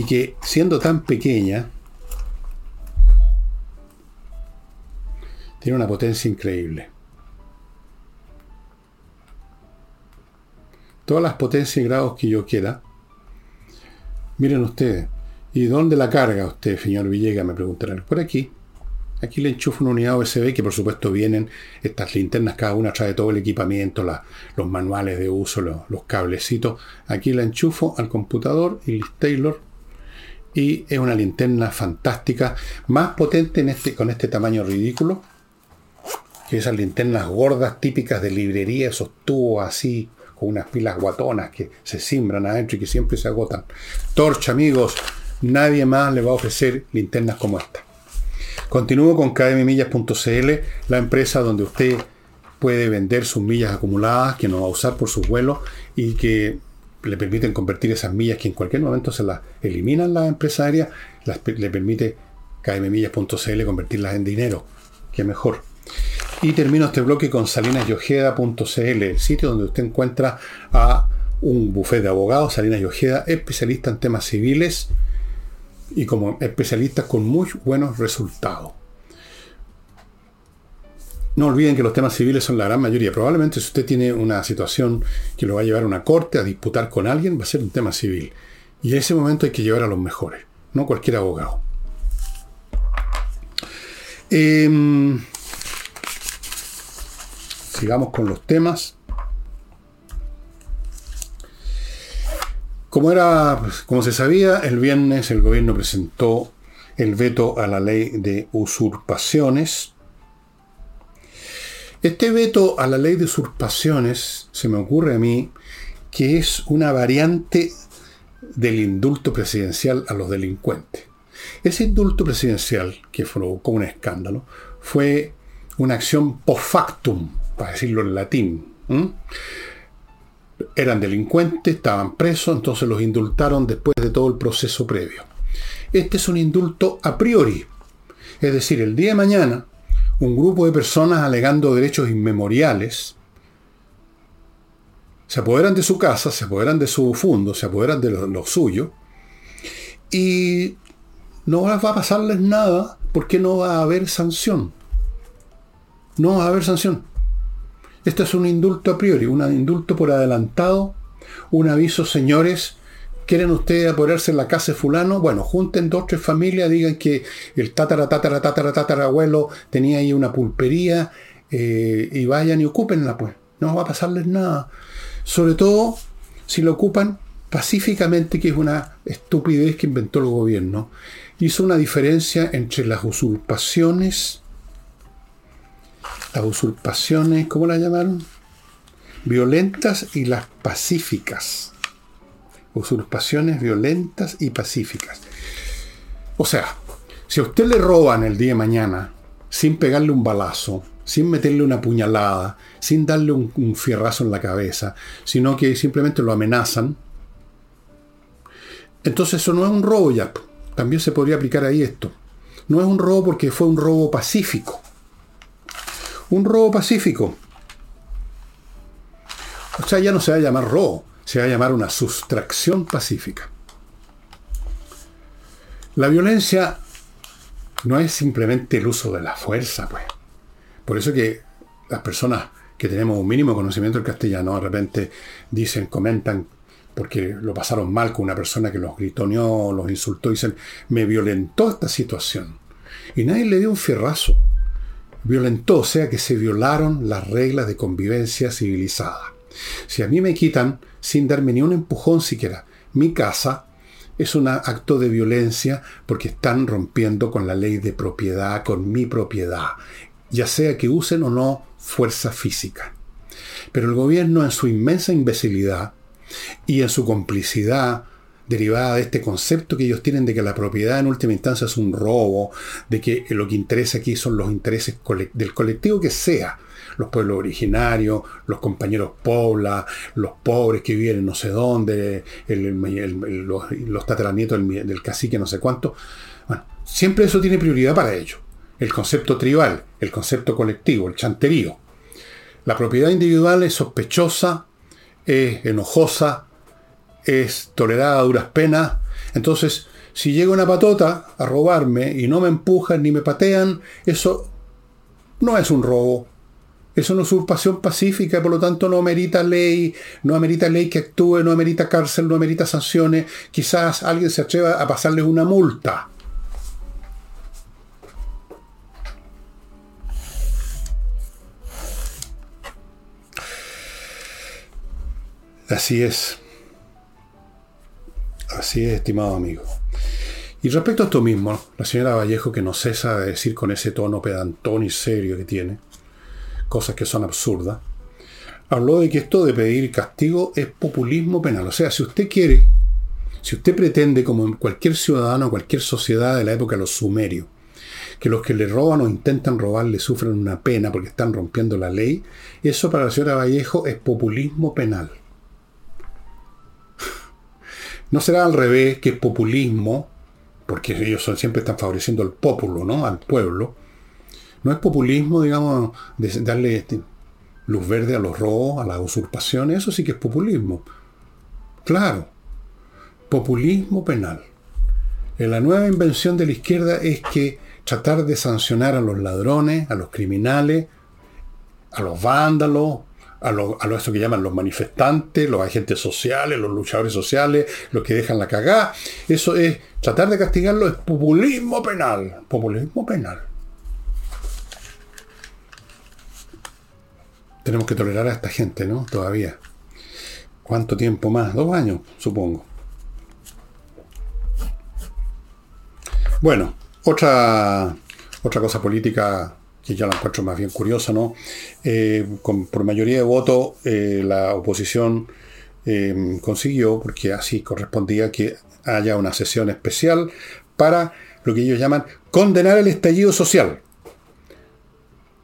Speaker 1: y que siendo tan pequeña, tiene una potencia increíble. Todas las potencias y grados que yo quiera. Miren ustedes. ¿Y dónde la carga usted, señor Villegas? Me preguntarán. Por aquí. Aquí le enchufo una unidad USB que por supuesto vienen estas linternas, cada una trae todo el equipamiento, los manuales de uso, los, cablecitos. Aquí la enchufo al computador y Taylor y es una linterna fantástica, más potente en este, con este tamaño ridículo que esas linternas gordas típicas de librería, esos tubos así, con unas pilas guatonas que se simbran adentro y que siempre se agotan. Torcha, amigos, nadie más le va a ofrecer linternas como esta. Continúo con kmmillas.cl, la empresa donde usted puede vender sus millas acumuladas que no va a usar por sus vuelos y que le permiten convertir esas millas que en cualquier momento se las eliminan las empresas aéreas, le permite kmmillas.cl convertirlas en dinero. que mejor. Y termino este bloque con salinasyojeda.cl, sitio donde usted encuentra a un bufete de abogados, Salinas Yojeda, especialista en temas civiles y como especialista con muy buenos resultados. No olviden que los temas civiles son la gran mayoría. Probablemente si usted tiene una situación que lo va a llevar a una corte, a disputar con alguien, va a ser un tema civil. Y en ese momento hay que llevar a los mejores, no cualquier abogado. Em, sigamos con los temas. Como era, como se sabía, el viernes el gobierno presentó el veto a la ley de usurpaciones este veto a la ley de usurpaciones se me ocurre a mí que es una variante del indulto presidencial a los delincuentes. Ese indulto presidencial, que provocó un escándalo, fue una acción post factum, para decirlo en latín. Eran delincuentes, estaban presos, entonces los indultaron después de todo el proceso previo. Este es un indulto a priori. Es decir, el día de mañana, un grupo de personas alegando derechos inmemoriales, se apoderan de su casa, se apoderan de su fondo, se apoderan de lo, suyo, y no va a pasarles nada porque no va a haber sanción. No va a haber sanción. Esto es un indulto a priori, un indulto por adelantado, un aviso, señores, ¿Quieren ustedes apoderarse en la casa de fulano? Bueno, junten dos tres familias, digan que el tatara, tatara, tatara, tatara abuelo tenía ahí una pulpería eh, y vayan y ocúpenla, pues. No va a pasarles nada. Sobre todo si lo ocupan pacíficamente, que es una estupidez que inventó el gobierno. Hizo una diferencia entre las usurpaciones, las usurpaciones, ¿cómo las llamaron? Violentas y las pacíficas usurpaciones violentas y pacíficas. O sea, si a usted le roban el día de mañana, sin pegarle un balazo, sin meterle una puñalada, sin darle un, fierrazo en la cabeza, sino que simplemente lo amenazan, entonces eso no es un robo ya. También se podría aplicar ahí esto. No es un robo porque fue un robo pacífico. Un robo pacífico. O sea, ya no se va a llamar robo se va a llamar una sustracción pacífica. La violencia no es simplemente el uso de la fuerza, pues. Por eso que las personas que tenemos un mínimo conocimiento del castellano, de repente dicen, comentan, porque lo pasaron mal con una persona que los gritoneó, los insultó, dicen, me violentó esta situación. Y nadie le dio un fierrazo. Violentó, o sea que se violaron las reglas de convivencia civilizada. Si a mí me quitan, sin darme ni un empujón siquiera, mi casa, es un acto de violencia porque están rompiendo con la ley de propiedad, con mi propiedad, ya sea que usen o no fuerza física. Pero el gobierno en su inmensa imbecilidad y en su complicidad derivada de este concepto que ellos tienen de que la propiedad en última instancia es un robo, de que lo que interesa aquí son los intereses del colectivo que sea, los pueblos originarios, los compañeros pobla, los pobres que viven no sé dónde, los, tataranietos del, del, cacique no sé cuánto. Bueno, siempre eso tiene prioridad para ellos. El concepto tribal, el concepto colectivo, el chanterío. La propiedad individual es sospechosa, es enojosa, es tolerada a duras penas. Entonces, si llega una patota a robarme y no me empujan ni me patean, eso no es un robo. Es una usurpación pacífica por lo tanto no amerita ley, no amerita ley que actúe, no amerita cárcel, no amerita sanciones. Quizás alguien se atreva a pasarles una multa. Así es. Así es, estimado amigo. Y respecto a esto mismo, la señora Vallejo, que no cesa de decir con ese tono pedantón y serio que tiene, cosas que son absurdas, habló de que esto de pedir castigo es populismo penal. O sea, si usted quiere, si usted pretende, como en cualquier ciudadano, cualquier sociedad de la época de los sumerios, que los que le roban o intentan robar le sufren una pena porque están rompiendo la ley, eso para la señora Vallejo es populismo penal. No será al revés que es populismo, porque ellos siempre están favoreciendo al pueblo, ¿no? Al pueblo. No es populismo, digamos, darle este, luz verde a los robos, a las usurpaciones, eso sí que es populismo. Claro, populismo penal. la nueva invención de la izquierda es que tratar de sancionar a los ladrones, a los criminales, a los vándalos, a lo, eso que llaman los manifestantes, los agentes sociales, los luchadores sociales, los que dejan la cagada. Eso es, tratar de castigarlo es populismo penal. Populismo penal. Tenemos que tolerar a esta gente, ¿no? Todavía. ¿Cuánto tiempo más? Dos años, supongo. Bueno, otra, otra cosa política que ya la encuentro más bien curiosa, ¿no? Eh, por mayoría de votos, eh, la oposición eh, consiguió, porque así correspondía, que haya una sesión especial para lo que ellos llaman condenar el estallido social.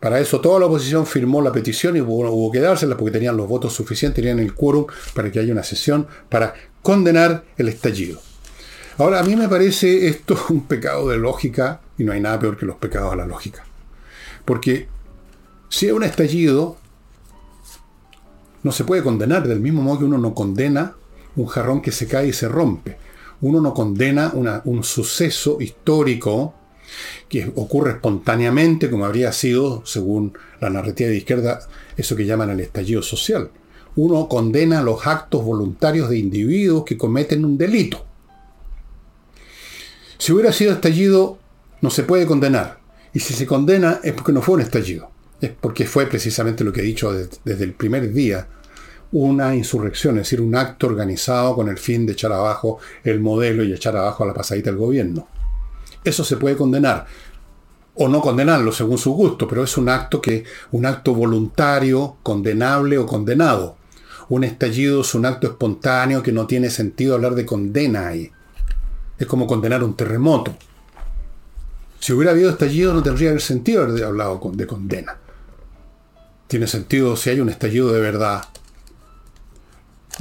Speaker 1: Para eso toda la oposición firmó la petición y hubo, que dársela porque tenían los votos suficientes, tenían el quórum para que haya una sesión para condenar el estallido. Ahora, a mí me parece esto un pecado de lógica y no hay nada peor que los pecados a la lógica. Porque si es un estallido, no se puede condenar del mismo modo que uno no condena un jarrón que se cae y se rompe. Uno no condena un suceso histórico que ocurre espontáneamente, como habría sido, según la narrativa de izquierda, eso que llaman el estallido social. Uno condena los actos voluntarios de individuos que cometen un delito. Si hubiera sido estallido, no se puede condenar. Y si se condena es porque no fue un estallido. Es porque fue precisamente lo que he dicho desde, el primer día, una insurrección, es decir, un acto organizado con el fin de echar abajo el modelo y echar abajo a la pasadita del gobierno. Eso se puede condenar o no condenarlo según su gusto, pero es un acto que un acto voluntario, condenable o condenado. Un estallido es un acto espontáneo que no tiene sentido hablar de condena ahí. Es como condenar un terremoto. Si hubiera habido estallido no tendría el sentido haber hablado de condena. Tiene sentido si hay un estallido de verdad.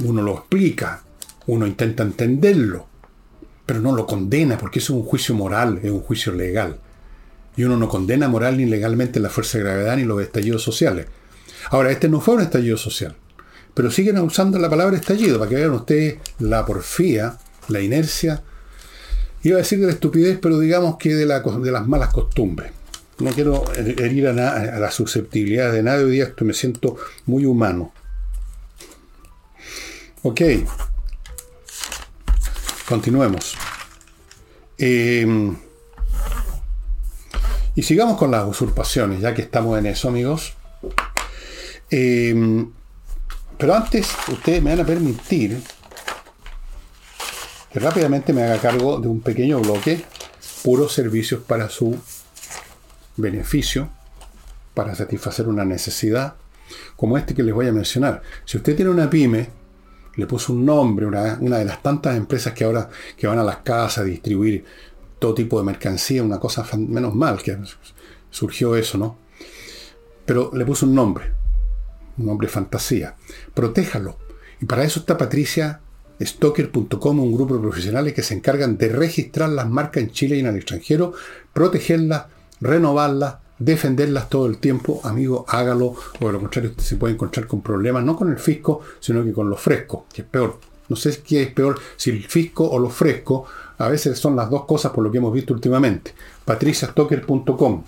Speaker 1: Uno lo explica, uno intenta entenderlo, pero no lo condena porque es un juicio moral, es un juicio legal. Y uno no condena moral ni legalmente la fuerza de gravedad ni los estallidos sociales. Ahora, este no fue un estallido social, pero siguen usando la palabra estallido para que vean ustedes la porfía, la inercia Iba a decir de la estupidez, pero digamos que de las malas costumbres. no quiero herir a, a la susceptibilidad de nadie hoy día, esto me siento muy humano. Ok. Continuemos. Em, y sigamos con las usurpaciones, ya que estamos en eso, amigos. Em, pero antes, ustedes me van a permitir que rápidamente me haga cargo de un pequeño bloque, puros servicios para su beneficio, para satisfacer una necesidad, como este que les voy a mencionar. Si usted tiene una pyme, le puso un nombre, una, de las tantas empresas que ahora que van a las casas a distribuir todo tipo de mercancía, una cosa menos mal que surgió eso, ¿no? Pero le puso un nombre, un nombre fantasía. Protéjalo. Y para eso está Patricia Stocker.com, un grupo de profesionales que se encargan de registrar las marcas en Chile y en el extranjero, protegerlas, renovarlas, defenderlas todo el tiempo, amigo, hágalo, o de lo contrario usted se puede encontrar con problemas, no con el fisco, sino que con los frescos, que es peor. No sé qué es peor, si el fisco o los frescos, a veces son las dos cosas por lo que hemos visto últimamente. patriciastocker.com.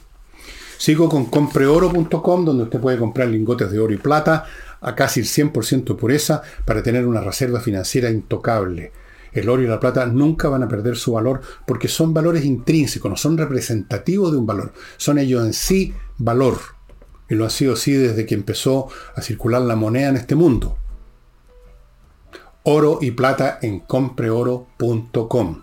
Speaker 1: Sigo con compreoro.com, donde usted puede comprar lingotes de oro y plata a casi el 100% de pureza para tener una reserva financiera intocable. El oro y la plata nunca van a perder su valor porque son valores intrínsecos, no son representativos de un valor, son ellos en sí valor. Y lo ha sido así desde que empezó a circular la moneda en este mundo. Oro y plata en compreoro.com.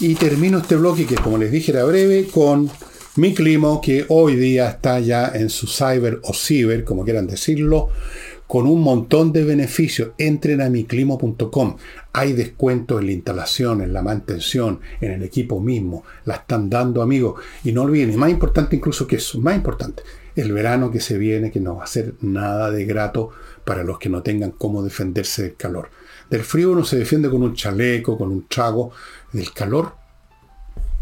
Speaker 1: Y termino este bloque que como les dije era breve con mi clima que hoy día está ya en su cyber o ciber, como quieran decirlo, con un montón de beneficios. Entren a miclimo.com. Hay descuentos en la instalación, en la mantención, en el equipo mismo. La están dando, amigos. Y no olviden, y más importante incluso que eso, más importante, el verano que se viene, que no va a ser nada de grato para los que no tengan cómo defenderse del calor. Del frío uno se defiende con un chaleco, con un trago. Del calor,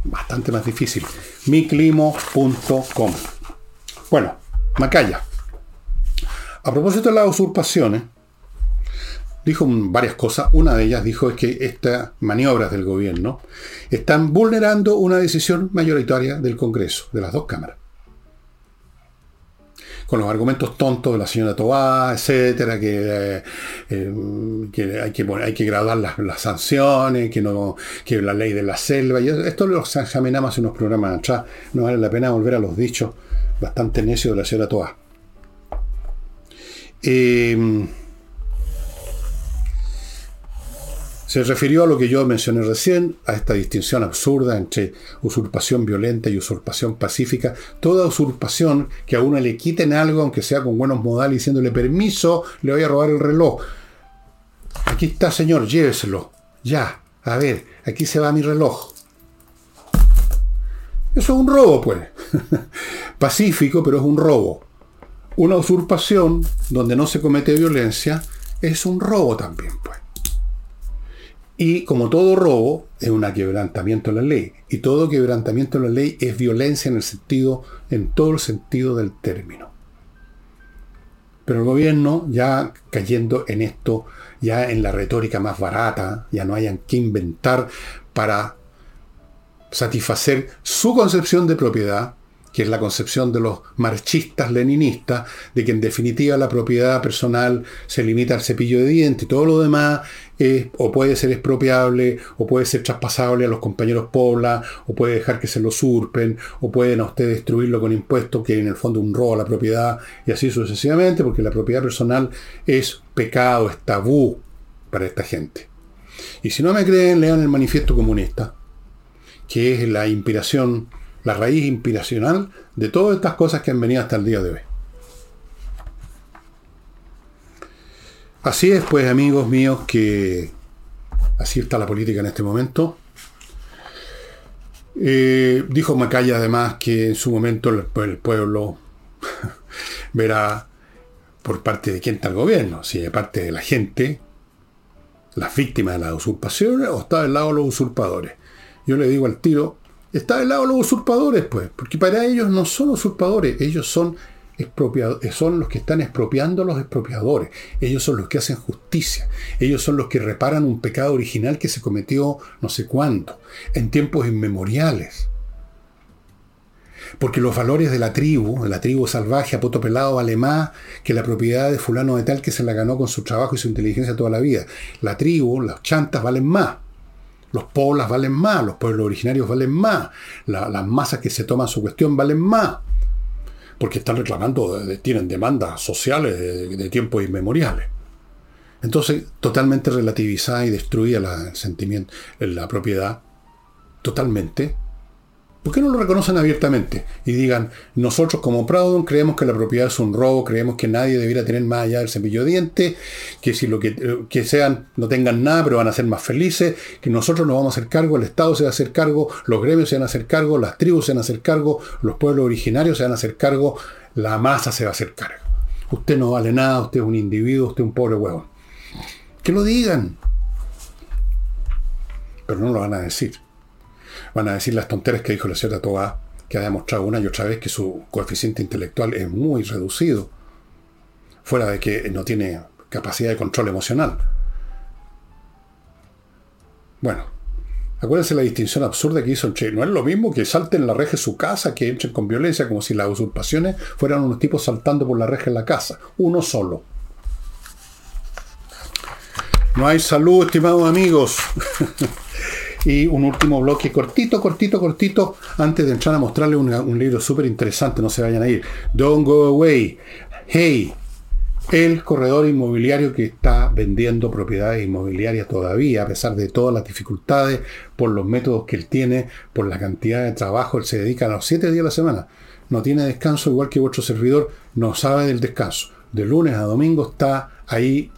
Speaker 1: bastante más difícil. miclimo.com. Bueno, Macaya. A propósito de las usurpaciones, dijo varias cosas. Una de ellas dijo es que estas maniobras del gobierno están vulnerando una decisión mayoritaria del Congreso, de las dos cámaras. Con los argumentos tontos de la señora Tobá, etcétera, que, eh, hay, que hay que graduar las, sanciones, que la ley de la selva. Esto lo examinamos en unos programas atrás. No vale la pena volver a los dichos bastante necios de la señora Tobá. Em, se refirió a lo que yo mencioné recién, a esta distinción absurda entre usurpación violenta y usurpación pacífica. Toda usurpación que a uno le quiten algo, aunque sea con buenos modales, diciéndole permiso, le voy a robar el reloj. Aquí está, señor, lléveselo. Ya, a ver, aquí se va mi reloj. Eso es un robo, pues. Pacífico, pero es un robo. Una usurpación donde no se comete violencia es un robo también, pues. Y como todo robo, es un quebrantamiento de la ley. Y todo quebrantamiento de la ley es violencia en el sentido, en todo el sentido del término. Pero el gobierno, ya cayendo en esto, ya en la retórica más barata, ya no hayan que inventar para satisfacer su concepción de propiedad, que es la concepción de los marchistas leninistas, de que en definitiva la propiedad personal se limita al cepillo de dientes todo lo demás es, o puede ser expropiable, o puede ser traspasable a los compañeros pobla, o puede dejar que se lo usurpen, o pueden a usted destruirlo con impuestos, que en el fondo un robo a la propiedad, y así sucesivamente, porque la propiedad personal es pecado, es tabú para esta gente. Y si no me creen, lean el manifiesto comunista, que es la inspiración la raíz inspiracional de todas estas cosas que han venido hasta el día de hoy. Así es, pues, amigos míos, que así está la política en este momento. Eh, dijo Macaya además que en su momento el, pueblo verá por parte de quién está el gobierno, si de parte de la gente, las víctimas de las usurpaciones, o está del lado de los usurpadores. Yo le digo al tiro, está del lado de los usurpadores, pues, porque para ellos no son usurpadores, ellos son, son los que están expropiando a los expropiadores, ellos son los que hacen justicia, ellos son los que reparan un pecado original que se cometió no sé cuándo, en tiempos inmemoriales. Porque los valores de la tribu, de la tribu salvaje a poto pelado, vale más que la propiedad de fulano de tal que se la ganó con su trabajo y su inteligencia toda la vida. La tribu, las chantas valen más. Los poblas valen más, los pueblos originarios valen más, las masas que se toman su cuestión valen más, porque están reclamando, tienen demandas sociales de, de tiempos inmemoriales. Entonces, totalmente relativizada y destruida la, sentimiento, la propiedad, totalmente, ¿Por qué no lo reconocen abiertamente y digan, nosotros como Proudhon creemos que la propiedad es un robo, creemos que nadie debiera tener más allá del cepillo de dientes, que si lo que, eh, que sean no tengan nada pero van a ser más felices, que nosotros nos vamos a hacer cargo, el Estado se va a hacer cargo, los gremios se van a hacer cargo, las tribus se van a hacer cargo, los pueblos originarios se van a hacer cargo, la masa se va a hacer cargo. Usted no vale nada, usted es un individuo, usted es un pobre huevón. Que lo digan. Pero no lo van a decir van a decir las tonteras que dijo la señora Toa, que ha demostrado una y otra vez que su coeficiente intelectual es muy reducido, fuera de que no tiene capacidad de control emocional. Bueno, acuérdense la distinción absurda que hizo entre. No es lo mismo que salten la reja de su casa, que entren con violencia, como si las usurpaciones fueran unos tipos saltando por la reja en la casa. Uno solo. No hay salud, estimados amigos. Y un último bloque cortito, cortito, cortito, antes de entrar a mostrarle un libro súper interesante, no se vayan a ir. Don't go away. Hey, el corredor inmobiliario que está vendiendo propiedades inmobiliarias todavía, a pesar de todas las dificultades, por los métodos que él tiene, por la cantidad de trabajo, él se dedica a los siete días a la semana. No tiene descanso, igual que vuestro servidor, no sabe del descanso. De lunes a domingo está ahí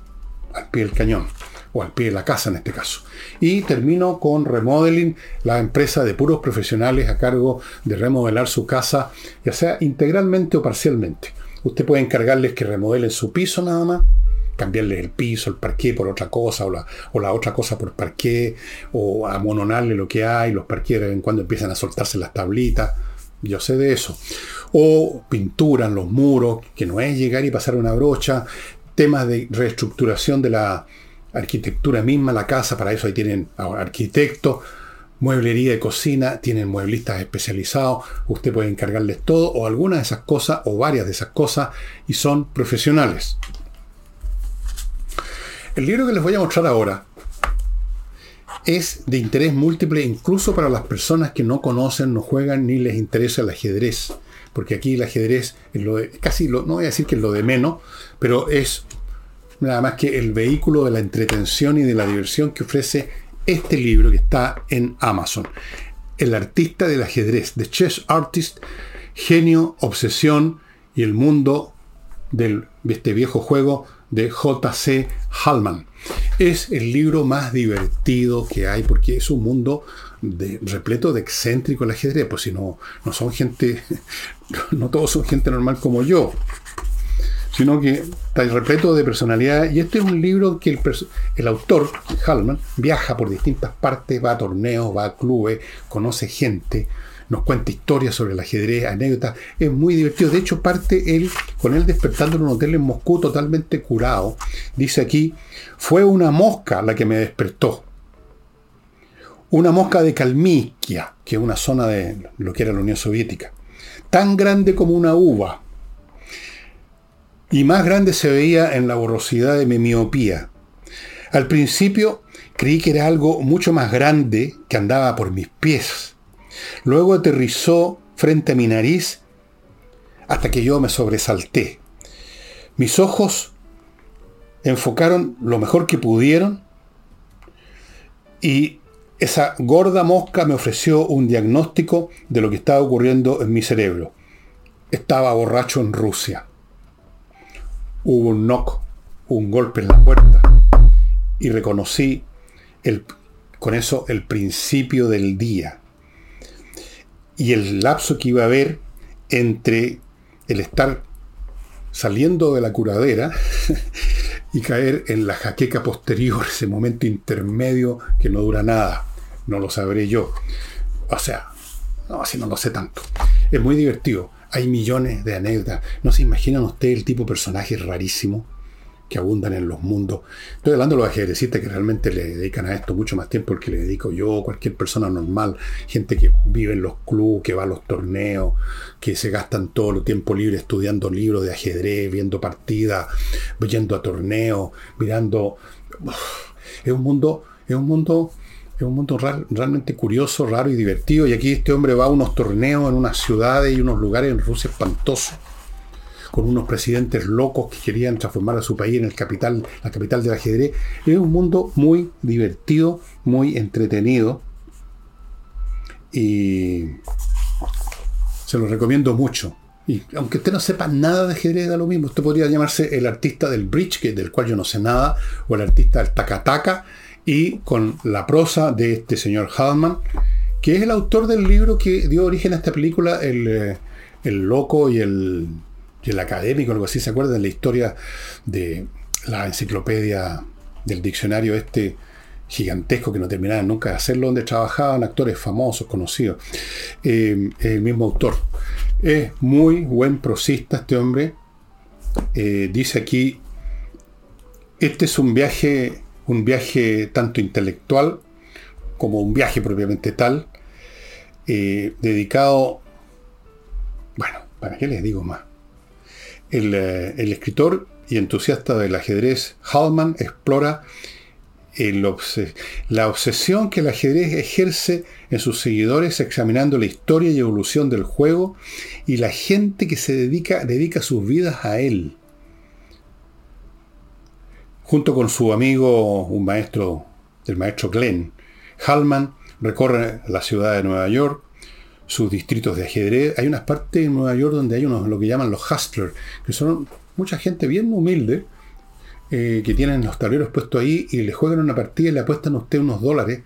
Speaker 1: al pie del cañón o al pie de la casa en este caso. Y termino con Remodeling, la empresa de puros profesionales a cargo de remodelar su casa, ya sea integralmente o parcialmente. Usted puede encargarles que remodelen su piso nada más, cambiarles el piso, el parqué por otra cosa, o la, o la otra cosa por parqué, o amononarle lo que hay, los parqués de vez en cuando empiezan a soltarse las tablitas. Yo sé de eso. O pinturan los muros, que no es llegar y pasar una brocha, temas de reestructuración de la, arquitectura misma, la casa, para eso ahí tienen arquitectos, mueblería de cocina, tienen mueblistas especializados, usted puede encargarles todo o algunas de esas cosas o varias de esas cosas y son profesionales. El libro que les voy a mostrar ahora es de interés múltiple incluso para las personas que no conocen, no juegan ni les interesa el ajedrez. Porque aquí el ajedrez es lo de, casi lo, no voy a decir que es lo de menos, pero es nada más que el vehículo de la entretención y de la diversión que ofrece este libro que está en Amazon. El artista del ajedrez, The Chess Artist, genio, obsesión y el mundo de este viejo juego de J.C. Hallman. Es el libro más divertido que hay porque es un mundo de, repleto de excéntrico el ajedrez, pues si no, no son gente, no todos son gente normal como yo sino que está repleto de personalidad. Y este es un libro que el, autor, Hallman, viaja por distintas partes, va a torneos, va a clubes, conoce gente, nos cuenta historias sobre el ajedrez, anécdotas. Es muy divertido. De hecho, parte él con él despertando en un hotel en Moscú totalmente curado. Dice aquí, fue una mosca la que me despertó. Una mosca de Kalmikia, que es una zona de lo que era la Unión Soviética. Tan grande como una uva y más grande se veía en la borrosidad de mi miopía. Al principio creí que era algo mucho más grande que andaba por mis pies. Luego aterrizó frente a mi nariz hasta que yo me sobresalté. Mis ojos enfocaron lo mejor que pudieron y esa gorda mosca me ofreció un diagnóstico de lo que estaba ocurriendo en mi cerebro. Estaba borracho en Rusia hubo un knock, un golpe en la puerta, y reconocí el, con eso el principio del día y el lapso que iba a haber entre el estar saliendo de la curadera y caer en la jaqueca posterior, ese momento intermedio que no dura nada. No lo sabré yo. O sea, no, así no lo sé tanto. Es muy divertido. Hay millones de anécdotas. ¿No se imaginan ustedes el tipo de personaje rarísimo que abundan en los mundos. Estoy hablando de los ajedrecistas que realmente le dedican a esto mucho más tiempo que le dedico yo, cualquier persona normal, gente que vive en los clubes, que va a los torneos, que se gastan todo el tiempo libre estudiando libros de ajedrez, viendo partidas, yendo a torneos, mirando. Es un mundo, es un mundo es un mundo realmente curioso, raro y divertido. Y aquí este hombre va a unos torneos en unas ciudades y unos lugares en Rusia espantosos, con unos presidentes locos que querían transformar a su país en el capital, la capital del ajedrez. Es un mundo muy divertido, muy entretenido. Y se lo recomiendo mucho. Y aunque usted no sepa nada de ajedrez, da lo mismo. Usted podría llamarse el artista del bridge, que del cual yo no sé nada, o el artista del takataka, y con la prosa de este señor Hallman, que es el autor del libro que dio origen a esta película, El, eh, Loco y el, el Académico, algo así, ¿se acuerdan? La historia de la enciclopedia del diccionario este gigantesco que no terminaban nunca de hacerlo, donde trabajaban actores famosos, conocidos. Eh, el mismo autor. Es muy buen prosista este hombre. Eh, dice aquí, este es un viaje un viaje tanto intelectual como un viaje propiamente tal, eh, dedicado, bueno, ¿para qué les digo más? El, eh, escritor y entusiasta del ajedrez Hallman explora la obsesión que el ajedrez ejerce en sus seguidores examinando la historia y evolución del juego y la gente que se dedica, dedica sus vidas a él junto con su amigo, un maestro, el maestro Glenn, Hallman recorre la ciudad de Nueva York, sus distritos de ajedrez. Hay unas partes en Nueva York donde hay unos, lo que llaman los hustlers, que son mucha gente bien humilde, eh, que tienen los tableros puestos ahí y le juegan una partida y le apuestan a usted unos dólares.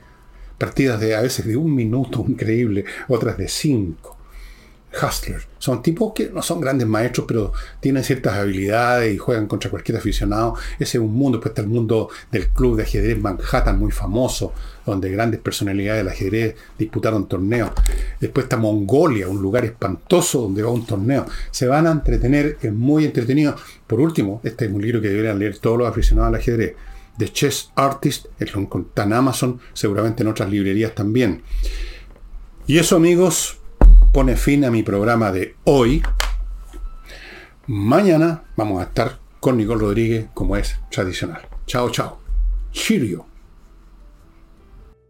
Speaker 1: Partidas de a veces de un minuto, increíble, otras de cinco hustlers. Son tipos que no son grandes maestros, pero tienen ciertas habilidades y juegan contra cualquier aficionado. Ese es un mundo, después está el mundo del club de ajedrez Manhattan, muy famoso, donde grandes personalidades del ajedrez disputaron torneos. Después está Mongolia, un lugar espantoso donde va un torneo. Se van a entretener, es muy entretenido. Por último, este es un libro que deberían leer todos los aficionados al ajedrez. The Chess Artist, está en Amazon, seguramente en otras librerías también. Y eso amigos, pone fin a mi programa de hoy. Mañana vamos a estar con Nicole Rodríguez como es tradicional. Chao, chao. Chirio.